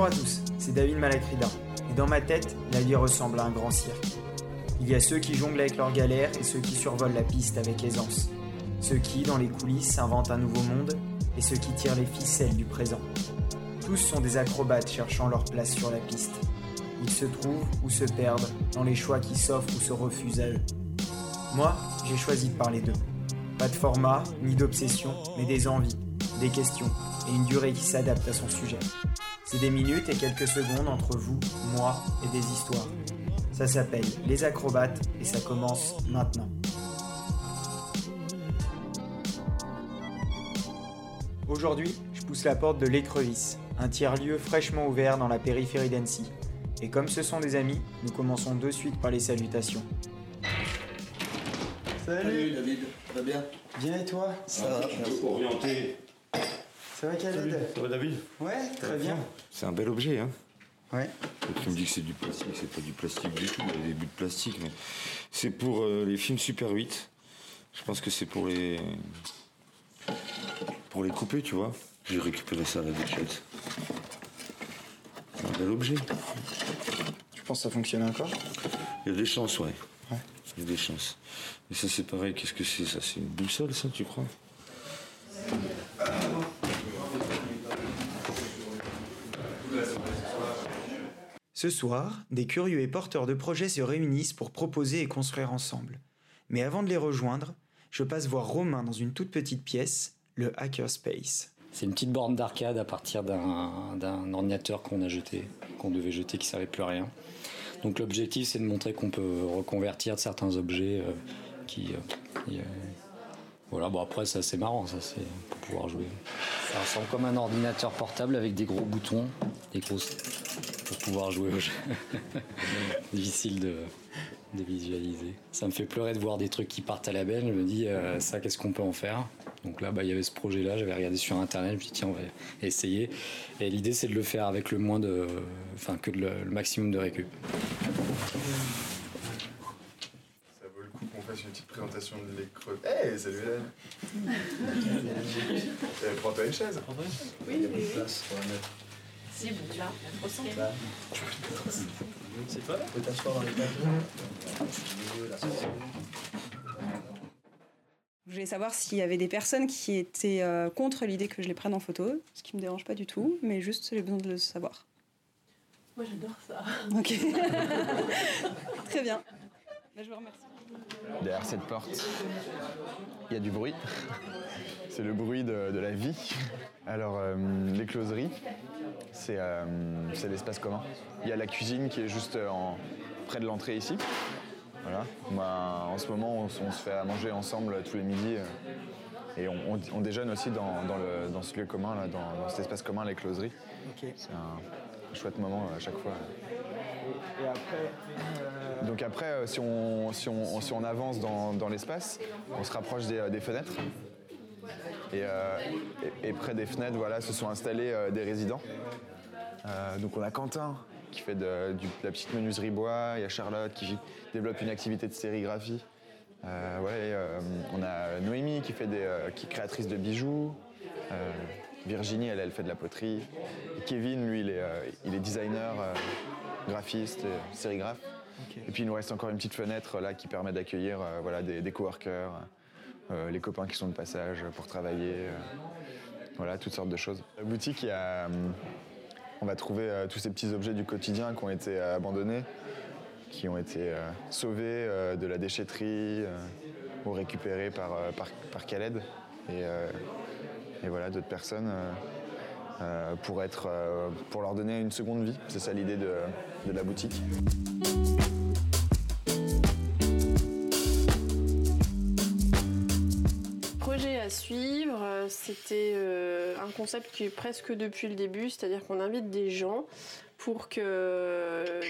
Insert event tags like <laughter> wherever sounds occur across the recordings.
Bonjour à tous, c'est David Malacrida. Et dans ma tête, la vie ressemble à un grand cirque. Il y a ceux qui jonglent avec leurs galères et ceux qui survolent la piste avec aisance. Ceux qui, dans les coulisses, inventent un nouveau monde et ceux qui tirent les ficelles du présent. Tous sont des acrobates cherchant leur place sur la piste. Ils se trouvent ou se perdent dans les choix qui s'offrent ou se refusent à eux. Moi, j'ai choisi de parler d'eux. Pas de format, ni d'obsession, mais des envies, des questions et une durée qui s'adapte à son sujet. C'est des minutes et quelques secondes entre vous, moi et des histoires. Ça s'appelle Les Acrobates et ça commence maintenant. Aujourd'hui, je pousse la porte de l'Écrevisse, un tiers-lieu fraîchement ouvert dans la périphérie d'Annecy. Et comme ce sont des amis, nous commençons de suite par les salutations. Salut David, ça va bien? Bien et toi? Ça va, merci. Orienté. Ça va Khaled Ça va David Ouais, très bien. C'est un bel objet, hein Ouais. Tu me dis que c'est du plastique, c'est pas du plastique du tout, il y a des bouts de plastique, mais c'est pour euh, les films Super 8. Je pense que c'est pour les. pour les couper, tu vois. J'ai récupéré ça à la déchette. C'est un bel objet. Tu penses que ça fonctionne encore? Il y a des chances, ouais. Ouais. Il y a des chances. Et ça, c'est pareil, qu'est-ce que c'est? Ça C'est une boussole, ça, tu crois? Ce soir, des curieux et porteurs de projets se réunissent pour proposer et construire ensemble. Mais avant de les rejoindre, je passe voir Romain dans une toute petite pièce, le Hackerspace. C'est une petite borne d'arcade à partir d'un ordinateur qu'on a jeté, qu'on devait jeter, qui servait plus à rien. Donc l'objectif, c'est de montrer qu'on peut reconvertir certains objets euh, qui. euh, euh, voilà, bon après, ça c'est marrant, ça pour pouvoir jouer. Ça ressemble comme un ordinateur portable avec des gros boutons, des. Pour pouvoir jouer au jeu. <laughs> Difficile de, de visualiser. Ça me fait pleurer de voir des trucs qui partent à la benne. Je me dis, euh, ça, qu'est-ce qu'on peut en faire? Donc là, bah, il y avait ce projet-là. J'avais regardé sur Internet. Je me suis dit, tiens, on va essayer. Et l'idée, c'est de le faire avec le moins de. Enfin, que le, le maximum de récup. Ça vaut le coup qu'on fasse une petite présentation de l'écreux. Hey, salut Hélène Eh, <laughs> Prends-toi une chaise. Il y a beaucoup de place pour bon, là. C'est t'asseoir dans les bon. Je voulais savoir s'il y avait des personnes qui étaient euh, contre l'idée que je les prenne en photo, ce qui me dérange pas du tout, mais juste j'ai besoin de le savoir. Moi, j'adore ça. Ok. <laughs> Très bien. Bah, je vous remercie. Derrière cette porte, il y a du bruit. <laughs> C'est le bruit de, de la vie. Alors, euh, les closeries, c'est euh, c'est l'espace commun. Il y a la cuisine qui est juste en- près de l'entrée ici. Voilà. Moi, en ce moment, on, se fait à manger ensemble tous les midis. euh, et on, on- on déjeune aussi dans, dans le- dans ce lieu commun, là, dans, dans cet espace commun, les closeries. Ok. C'est un, un chouette moment euh, à chaque fois. Et après, Donc après, euh, si on, si on, si on avance dans, dans l'espace, on se rapproche des, des fenêtres. Et, euh, et- et près des fenêtres, voilà, se sont installés euh, des résidents. Euh, donc on a Quentin qui fait de, la petite menuiserie bois, il y a Charlotte qui développe une activité de sérigraphie. Euh, ouais, euh, on a Noémie qui, fait des, euh, qui est créatrice de bijoux. Euh, Virginie, elle, elle fait de la poterie. Et Kevin, lui, il est, euh, il est designer, euh, graphiste, et Et puis il nous reste encore une petite fenêtre là qui permet d'accueillir euh, voilà, des, coworkers, euh, les copains qui sont de passage pour travailler, euh, voilà, toutes sortes de choses. La boutique, hum, on va trouver euh, tous ces petits objets du quotidien qui ont été euh, abandonnés, qui ont été euh, sauvés euh, de la déchetterie euh, ou récupérés par, euh, par. Et, euh, voilà, d'autres personnes euh, euh, pour, euh, pour leur donner une seconde vie. C'est ça l'idée de, de la boutique. Projet à suivre, euh, c'était euh, un concept qui est presque depuis le début, c'est-à-dire qu'on invite des gens pour que euh,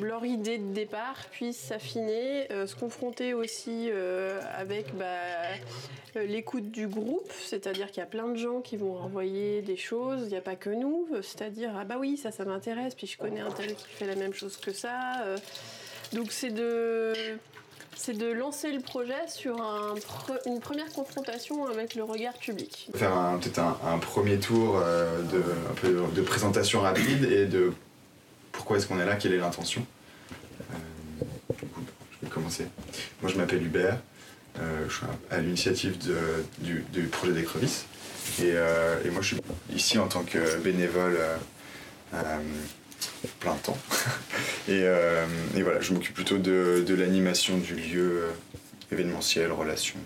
leur idée de départ puisse s'affiner, euh, se confronter aussi euh, avec bah, euh, l'écoute du groupe, c'est-à-dire qu'il y a plein de gens qui vont envoyer des choses, il n'y a pas que nous, c'est-à-dire ah bah oui ça ça m'intéresse, puis je connais un tel qui fait la même chose que ça, donc c'est de c'est de lancer le projet sur une première confrontation avec le regard public. Faire peut-être un, premier tour de, de présentation rapide et de pourquoi est-ce qu'on est là, quelle est l'intention. Euh, je vais commencer. Moi, je m'appelle Hubert. Euh, je suis à l'initiative du, projet d'écrevisse. Et, euh, et moi, je suis ici en tant que bénévole plein temps. <laughs> et, voilà, je m'occupe plutôt de, l'animation du lieu événementiel, relations.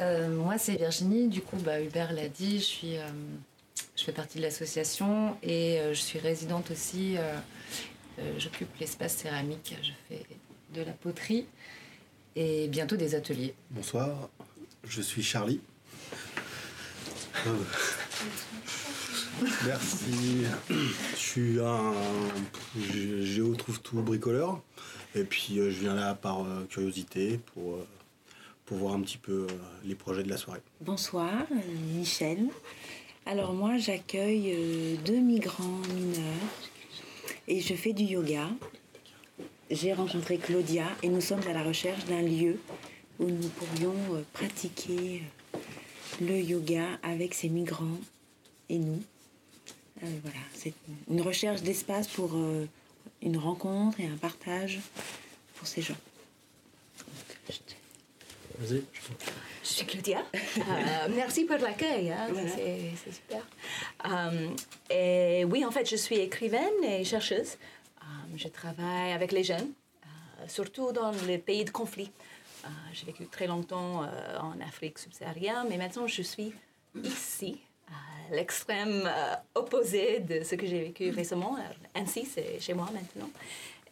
Euh, moi, c'est Virginie. Du coup, bah, Hubert l'a dit, je, suis, je fais partie de l'association et je suis résidente aussi. Euh, J'occupe l'espace céramique. Je fais de la poterie et bientôt des ateliers. Bonsoir, je suis Charlie. Euh, Merci. Je suis un gé- géo trouve tout bricoleur. Et puis euh, je viens là par euh, curiosité pour, euh, pour voir un petit peu euh, les projets de la soirée. Bonsoir, Michel. Alors moi, j'accueille euh, deux migrants mineurs et je fais du yoga. J'ai rencontré Claudia et nous sommes à la recherche d'un lieu où nous pourrions euh, pratiquer euh, le yoga avec ces migrants et nous. Euh, voilà, c'est une recherche d'espace pour une rencontre et un partage pour ces gens. Vas-y. Je suis Claudia. Euh, merci pour l'accueil, hein, Voilà. c'est super. Euh, et oui, en fait, je suis écrivaine et chercheuse. Euh, je travaille avec les jeunes, euh, surtout dans les pays de conflit. J'ai vécu très longtemps en Afrique subsaharienne, mais maintenant je suis ici, à l'extrême opposé de ce que j'ai vécu récemment. Ainsi, c'est chez moi maintenant.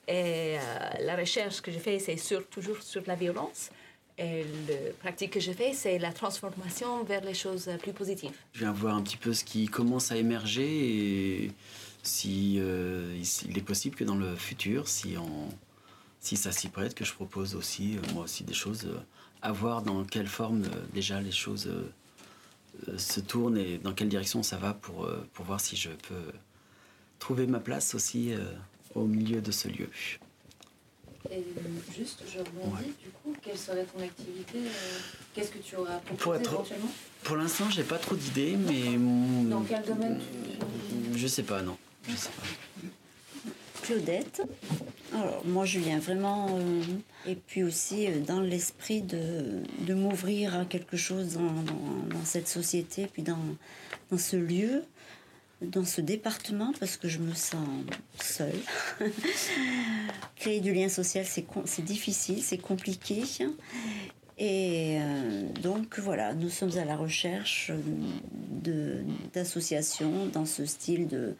Et euh, la recherche que je fais, c'est sur, toujours sur la violence. Et la pratique que je fais, c'est la transformation vers les choses plus positives. Je viens voir un petit peu ce qui commence à émerger et si euh, il est possible que dans le futur, si, ça s'y prête, que je propose aussi, euh, moi aussi, des choses euh, à voir dans quelle forme déjà les choses se tournent et dans quelle direction ça va pour, pour voir si je peux trouver ma place aussi au milieu de ce lieu. Et juste, je rebondis, du coup, quelle serait ton activité euh, Qu'est-ce que tu auras proposé Pour être- éventuellement? Pour l'instant, j'ai pas trop d'idées, mais. Dans quel domaine Je sais pas, non. Je sais pas. Claudette. Alors, moi, je viens vraiment, euh, et puis aussi euh, dans l'esprit de, de m'ouvrir à quelque chose dans, dans- dans cette société, puis dans, dans ce lieu, dans ce département, parce que je me sens seule. <laughs> Créer du lien social, c'est difficile, c'est compliqué. Et euh, donc voilà, nous sommes à la recherche euh, d'associations dans ce style de,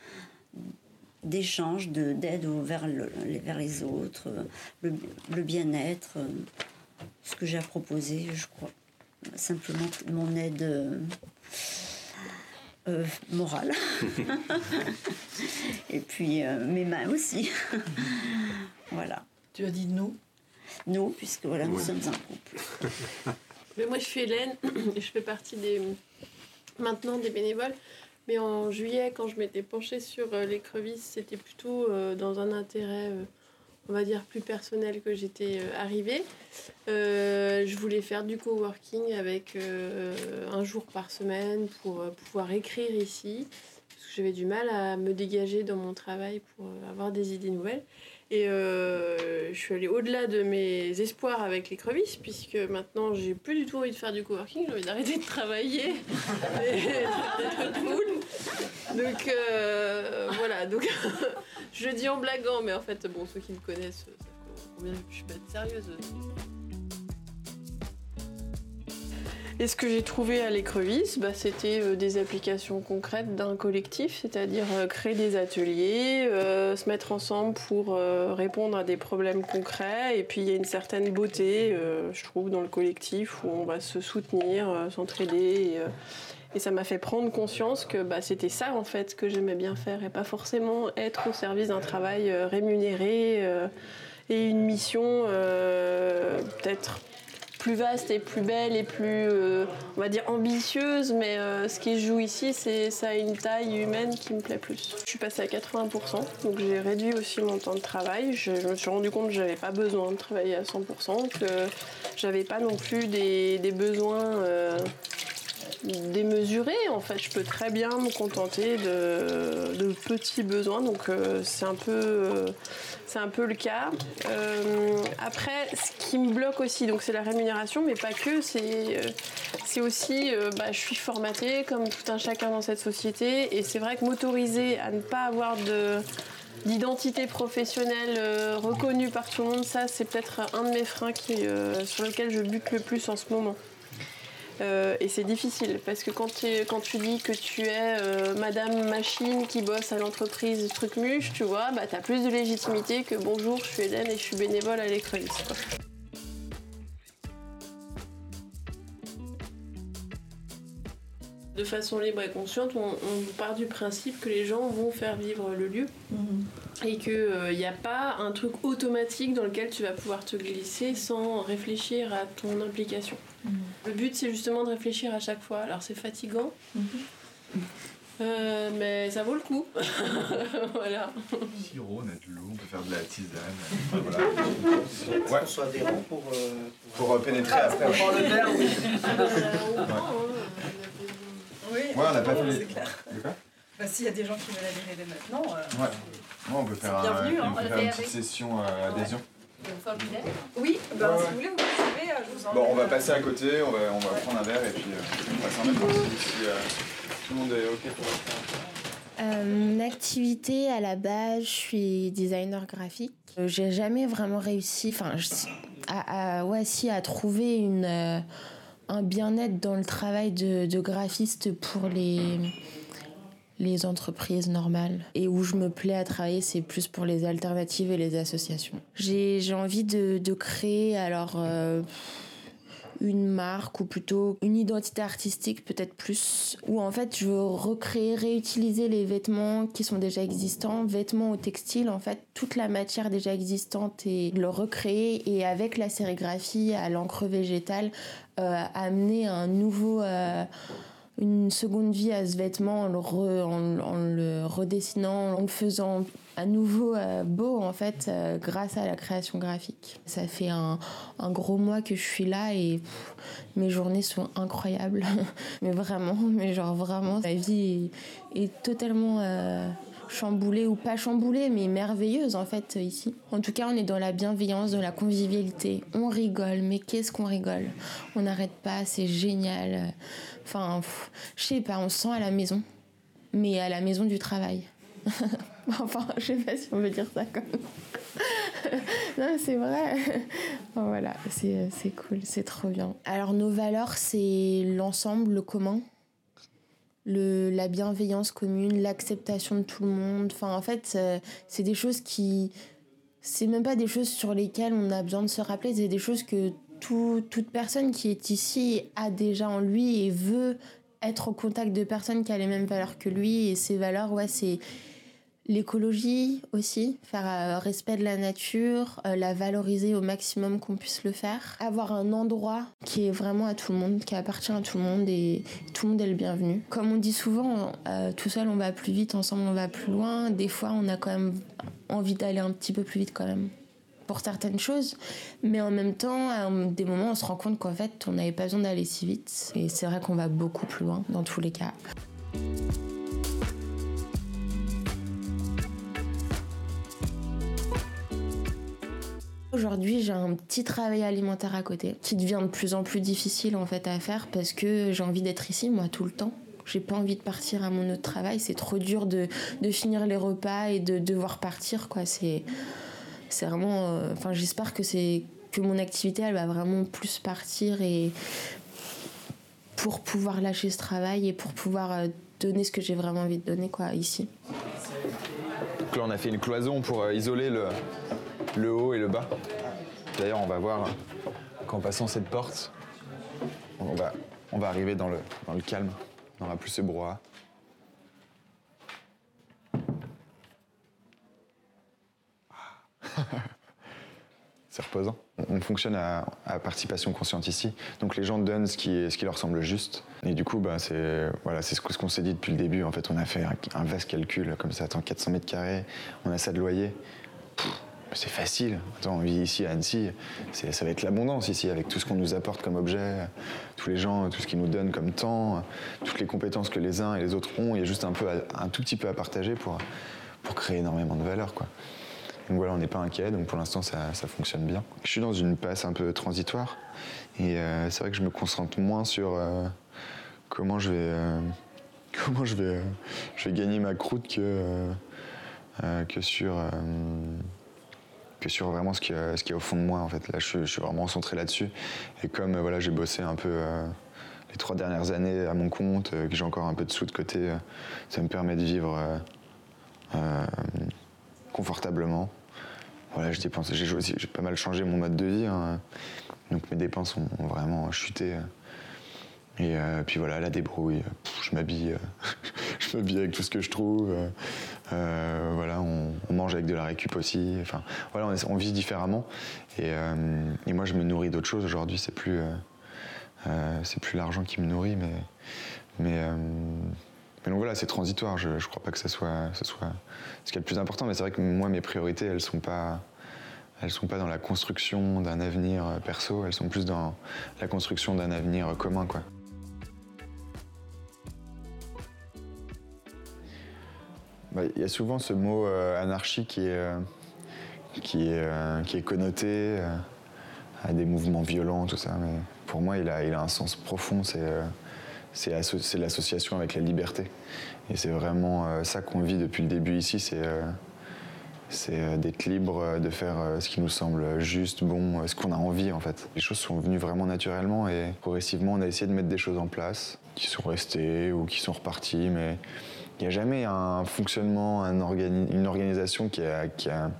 d'échange, de, d'aide vers, vers les autres, le, bien-être, euh, ce que j'ai à proposer, je crois. Simplement mon aide euh, morale. <laughs> Et puis euh, mes mains aussi. <laughs> voilà. Tu as dit nous Nous, puisque voilà, nous sommes un couple. <laughs> Mais moi, je suis Hélène et <clears throat> je fais partie des maintenant des bénévoles. Mais en juillet, quand je m'étais penchée sur euh, l'écrevisse, c'était plutôt euh, dans un intérêt, euh, on va dire, plus personnel que j'étais euh, arrivée. Euh, je voulais faire du coworking avec euh, un jour par semaine pour pouvoir écrire ici. Parce que j'avais du mal à me dégager dans mon travail pour avoir des idées nouvelles. Et je suis allée au-delà de mes espoirs avec l'écrevisse, puisque maintenant j'ai plus du tout envie de faire du coworking, j'ai envie d'arrêter de travailler <laughs> <laughs> d'être cool. Donc euh, voilà, donc <laughs> je dis en blaguant, mais en fait, bon, ceux qui me connaissent combien je suis pas sérieuse. Et ce que j'ai trouvé à l'écrevisse, bah, c'était euh, des applications concrètes d'un collectif, c'est-à-dire euh, créer des ateliers, se mettre ensemble pour répondre à des problèmes concrets. Et puis il y a une certaine beauté, je trouve, dans le collectif où on va se soutenir, s'entraider. Et, ça m'a fait prendre conscience que bah, c'était ça en fait que j'aimais bien faire et pas forcément être au service d'un travail euh, rémunéré euh, et une mission euh, peut-être plus vaste et plus belle et plus, on va dire, ambitieuse, mais ce qui joue ici, c'est ça a une taille humaine qui me plaît plus. Je suis passée à 80%, donc j'ai réduit aussi mon temps de travail. Je, me suis rendu compte que j'avais pas besoin de travailler à 100%, que j'avais pas non plus des, besoins démesurés. En fait, je peux très bien me contenter de, petits besoins, donc euh, c'est un peu. euh, c'est un peu le cas. Euh, après, ce qui me bloque aussi, donc c'est la rémunération, mais pas que. C'est, aussi, bah, je suis formatée comme tout un chacun dans cette société, et c'est vrai que m'autoriser à ne pas avoir de d'identité professionnelle reconnue par tout le monde, ça c'est peut-être un de mes freins sur lequel je bute le plus en ce moment. Euh, et c'est difficile parce que quand, tu- quand tu dis que tu es euh, Madame Machine qui bosse à l'entreprise Trucmuche, tu vois, bah, tu as plus de légitimité que bonjour, je suis Hélène et je suis bénévole à quoi. De façon libre et consciente, on, on part du principe que les gens vont faire vivre le lieu et qu'il n'y a pas un truc automatique dans lequel tu vas pouvoir te glisser sans réfléchir à ton implication. Le but, c'est justement de réfléchir à chaque fois. Alors, c'est fatigant, euh, mais ça vaut le coup. <laughs> voilà. Sirop, on a de l'eau, on peut faire de la tisane. voilà. Ouais. Soit adhérent pour. euh, Pour euh, pénétrer après. pour ouais. prendre le verre, oui. <laughs> Oui, Ouais, on n'a pas fait les- C'est clair. Quoi Bah, S'il y a des gens qui veulent adhérer dès maintenant. euh, Ouais. Ouais, on peut faire, un- bienvenu, hein. on peut On faire une petite session euh, Oui, Ouais, si vous voulez, vous pouvez, euh, je vous Bon, on va passer à côté, on va, on va prendre un verre et puis euh, on va s'en mettre si, si, euh, tout le monde est OK pour le faire. Euh, mon activité à la base, je suis designer graphique. Euh, J'ai jamais vraiment réussi, enfin, je- à, à- ouais, si, à trouver une, euh, un bien-être dans le travail de, de graphiste pour les, les entreprises normales. Et où je me plais à travailler, c'est plus pour les alternatives et les associations. J'ai envie de, de créer, alors. euh, une marque ou plutôt une identité artistique peut-être plus où en fait je veux recréer réutiliser les vêtements qui sont déjà existants vêtements au textile en fait toute la matière déjà existante et le recréer et avec la sérigraphie à l'encre végétale euh, amener un nouveau euh, une seconde vie à ce vêtement en le, redessinant, en le faisant à nouveau euh, beau en fait euh, grâce à la création graphique. Ça fait un, gros mois que je suis là et mes journées sont incroyables. <laughs> mais vraiment, mais genre vraiment, la vie est, est totalement euh, chamboulée ou pas chamboulée mais merveilleuse en fait ici. En tout cas, on est dans la bienveillance, dans la convivialité. On rigole, mais qu'est-ce qu'on rigole? On n'arrête pas, c'est génial. Enfin, je sais pas, on se sent à la maison, mais à la maison du travail. <laughs> enfin, je sais pas si on veut dire ça comme. <laughs> non, c'est vrai. Voilà, c'est cool, c'est trop bien. Alors, nos valeurs, c'est l'ensemble, le commun, le, la bienveillance commune, l'acceptation de tout le monde. Enfin, en fait, euh, c'est des choses qui. C'est même pas des choses sur lesquelles on a besoin de se rappeler, c'est des choses que tout- toute personne qui est ici a déjà en lui et veut être au contact de personnes qui ont les mêmes valeurs que lui. Et ces valeurs, ouais, c'est l'écologie aussi, faire euh, respect de la nature, euh, la valoriser au maximum qu'on puisse le faire. Avoir un endroit qui est vraiment à tout le monde, qui appartient à tout le monde et tout le monde est le bienvenu. Comme on dit souvent, euh, tout seul on va plus vite, ensemble on va plus loin. Des fois on a quand même envie d'aller un petit peu plus vite quand même pour certaines choses, mais en même temps, à des moments, on se rend compte qu'en fait, on n'avait pas besoin d'aller si vite. Et c'est vrai qu'on va beaucoup plus loin dans tous les cas. Aujourd'hui, j'ai un petit travail alimentaire à côté qui devient de plus en plus difficile en fait à faire parce que j'ai envie d'être ici moi tout le temps. J'ai pas envie de partir à mon autre travail. C'est trop dur de, de finir les repas et de devoir partir quoi. C'est c'est vraiment. euh, Enfin, j'espère que c'est que mon activité elle va vraiment plus partir et pour pouvoir lâcher ce travail et pour pouvoir euh, donner ce que j'ai vraiment envie de donner quoi ici. Donc là, on a fait une cloison pour euh, isoler le, le haut et le bas. D'ailleurs, on va voir qu'en passant cette porte, on va, on va arriver dans le, dans le calme, dans la plus ce brouhaha. <laughs> c'est reposant. On fonctionne à, participation consciente ici, donc les gens donnent ce qui, leur semble juste. Et du coup, bah, c'est voilà, ce qu'on s'est dit depuis le début. En fait, on a fait un, vaste calcul comme ça, attends, 400 mètres carrés, on a ça de loyer. C'est facile. On vit ici à Annecy, ça va être l'abondance ici, avec tout ce qu'on nous apporte comme objet, tous les gens, tout ce qu'ils nous donnent comme temps, toutes les compétences que les uns et les autres ont. Il y a juste un, peu un tout petit peu à partager pour, pour créer énormément de valeur. Quoi. Donc voilà, on n'est pas inquiet, donc pour l'instant ça, fonctionne bien. Je suis dans une passe un peu transitoire et euh, c'est vrai que je me concentre moins sur euh, comment je vais, euh, <laughs> comment je vais, je vais gagner ma croûte que, que sur que sur vraiment ce qui, ce qui est au fond de moi en fait. Là, je, suis vraiment centré là-dessus. Et comme voilà, j'ai bossé un peu les trois dernières années à mon compte, que j'ai encore un peu de sous de côté, ça me permet de vivre confortablement voilà, je dépense. J'ai pas mal changé mon mode de vie, hein. donc mes dépenses ont, vraiment chuté. Et euh, puis voilà, la débrouille, je m'habille, <laughs> je m'habille avec tout ce que je trouve. Euh, voilà, on, mange avec de la récup aussi. Enfin, voilà, on, vit différemment. Euh, et, moi, je me nourris d'autres choses aujourd'hui. C'est plus, c'est plus l'argent qui me nourrit, mais mais donc voilà, c'est transitoire. Je ne crois pas que ce soit, ce soit ce qui est le plus important. Mais c'est vrai que moi, mes priorités, elles ne sont, pas, sont pas dans la construction d'un avenir perso. Elles sont plus dans la construction d'un avenir commun. Quoi. Bah, il y a souvent ce mot euh, anarchie qui est, euh, qui est, euh, qui est connoté à des mouvements violents, tout ça. Mais pour moi, il a, il a un sens profond. C'est c'est l'association avec la liberté. Et c'est vraiment euh, ça qu'on vit depuis le début ici, c'est euh, euh, d'être libre, de faire ce qui nous semble juste, bon, ce qu'on a envie en fait. Les choses sont venues vraiment naturellement et progressivement on a essayé de mettre des choses en place qui sont restées ou qui sont reparties, mais il n'y a jamais un fonctionnement, un une organisation qui, a, qui, a,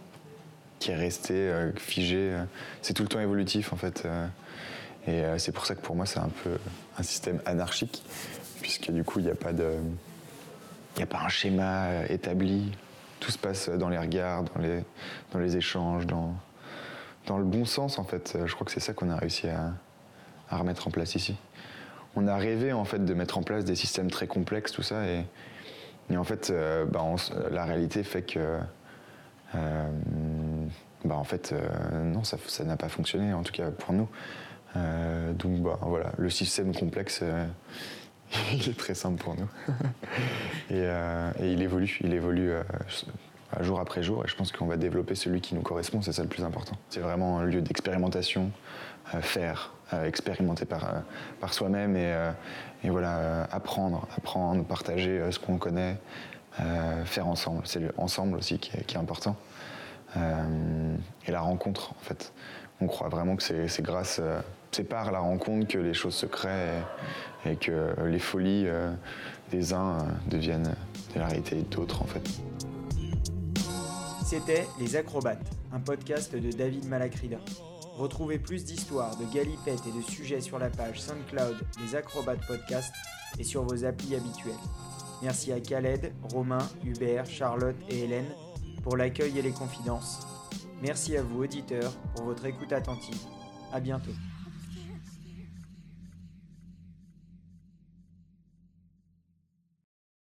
qui figée. C'est tout le temps évolutif en fait. Et euh, c'est pour ça que pour moi, c'est un peu un système anarchique, puisque du coup, il n'y a pas de. Il a pas un schéma euh, établi. Tout se passe dans les regards, dans les, dans les échanges, dans, dans le bon sens, en fait. Je crois que c'est ça qu'on a réussi à, à, remettre en place ici. On a rêvé, en fait, de mettre en place des systèmes très complexes, tout ça, et, et en fait, euh, bah, la réalité fait que. bah, en fait, non, ça n'a pas fonctionné, en tout cas pour nous. Euh, donc bah, voilà, le système complexe, euh, <laughs> il est très simple pour nous. <laughs> Euh, et, il évolue, il évolue jour après jour, et je pense qu'on va développer celui qui nous correspond, c'est ça le plus important. C'est vraiment un lieu d'expérimentation, faire, expérimenter par, par soi-même et, et, voilà, apprendre, apprendre, partager ce qu'on connaît, faire ensemble. C'est le ensemble aussi qui est, qui est important. et la rencontre, en fait. On croit vraiment que c'est grâce c'est par la rencontre que les choses se créent et, que les folies euh, des uns euh, deviennent la réalité d'autres en fait. C'était Les Acrobates, un podcast de David Malacrida. Retrouvez plus d'histoires, de galipettes et de sujets sur la page SoundCloud Les Acrobates Podcast et sur vos applis habituels. Merci à Khaled, Romain, Hubert, Charlotte et Hélène pour l'accueil et les confidences. Merci à vous auditeurs pour votre écoute attentive. À bientôt.